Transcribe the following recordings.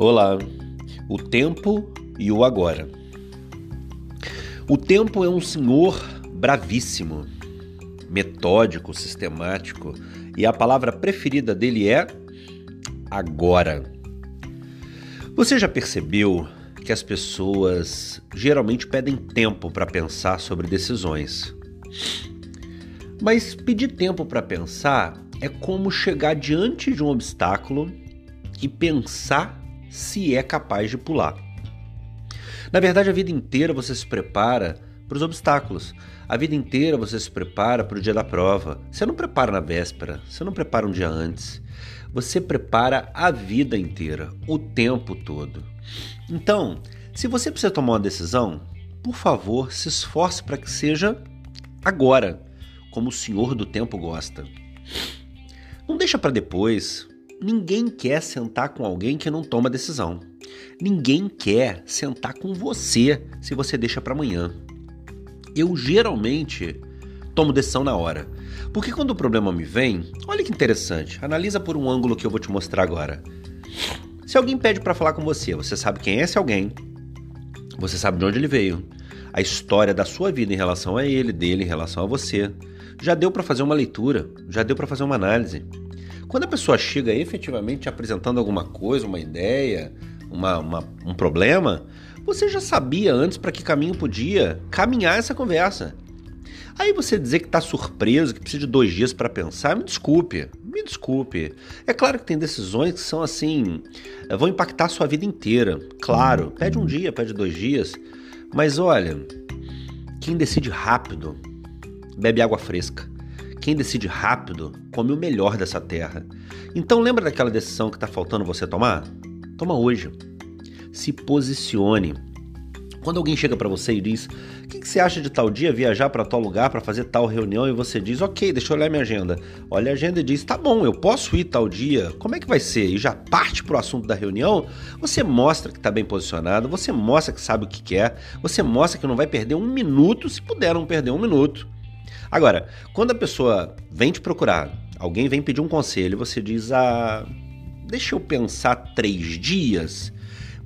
Olá, o tempo e o agora. O tempo é um senhor bravíssimo, metódico, sistemático, e a palavra preferida dele é agora. Você já percebeu que as pessoas geralmente pedem tempo para pensar sobre decisões? Mas pedir tempo para pensar é como chegar diante de um obstáculo e pensar se é capaz de pular. Na verdade, a vida inteira você se prepara para os obstáculos. A vida inteira você se prepara para o dia da prova. Você não prepara na véspera, você não prepara um dia antes. Você prepara a vida inteira, o tempo todo. Então, se você precisa tomar uma decisão, por favor, se esforce para que seja agora, como o Senhor do tempo gosta. Não deixa para depois, Ninguém quer sentar com alguém que não toma decisão. Ninguém quer sentar com você se você deixa para amanhã. Eu geralmente tomo decisão na hora. Porque quando o problema me vem, olha que interessante, analisa por um ângulo que eu vou te mostrar agora. Se alguém pede para falar com você, você sabe quem é esse alguém, você sabe de onde ele veio, a história da sua vida em relação a ele, dele em relação a você. Já deu para fazer uma leitura, já deu para fazer uma análise. Quando a pessoa chega efetivamente apresentando alguma coisa, uma ideia, uma, uma, um problema, você já sabia antes para que caminho podia caminhar essa conversa. Aí você dizer que está surpreso, que precisa de dois dias para pensar, me desculpe, me desculpe. É claro que tem decisões que são assim, vão impactar a sua vida inteira. Claro, pede um dia, pede dois dias. Mas olha, quem decide rápido, bebe água fresca. Quem decide rápido come o melhor dessa terra. Então lembra daquela decisão que está faltando você tomar? Toma hoje. Se posicione. Quando alguém chega para você e diz: "O que, que, você acha de tal dia viajar para tal lugar para fazer tal reunião?" e você diz: "OK, deixa eu olhar minha agenda." Olha a agenda e diz: "Tá bom, eu posso ir tal dia. Como é que vai ser?" E já parte pro assunto da reunião. Você mostra que está bem posicionado, você mostra que sabe o que quer, você mostra que não vai perder um minuto, se puder não perder um minuto. Agora, quando a pessoa vem te procurar, alguém vem pedir um conselho, você diz: ah, deixa eu pensar três dias,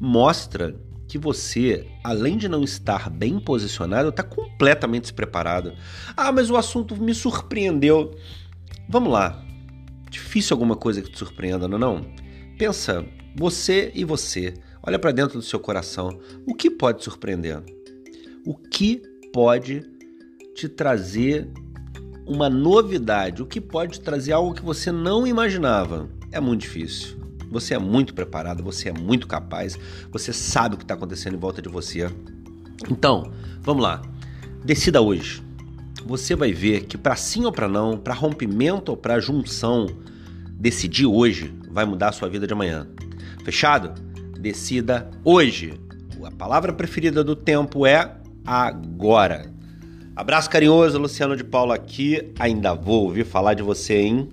mostra que você, além de não estar bem posicionado, está completamente despreparado. Ah, mas o assunto me surpreendeu. Vamos lá. Difícil alguma coisa que te surpreenda, não é? Não? Pensa, você e você. Olha para dentro do seu coração. O que pode surpreender? O que pode te trazer uma novidade, o que pode trazer algo que você não imaginava. É muito difícil. Você é muito preparado, você é muito capaz, você sabe o que está acontecendo em volta de você. Então, vamos lá. Decida hoje. Você vai ver que para sim ou para não, para rompimento ou para junção, decidir hoje vai mudar a sua vida de amanhã. Fechado? Decida hoje. A palavra preferida do tempo é agora. Abraço carinhoso, Luciano de Paula aqui. Ainda vou ouvir falar de você, hein?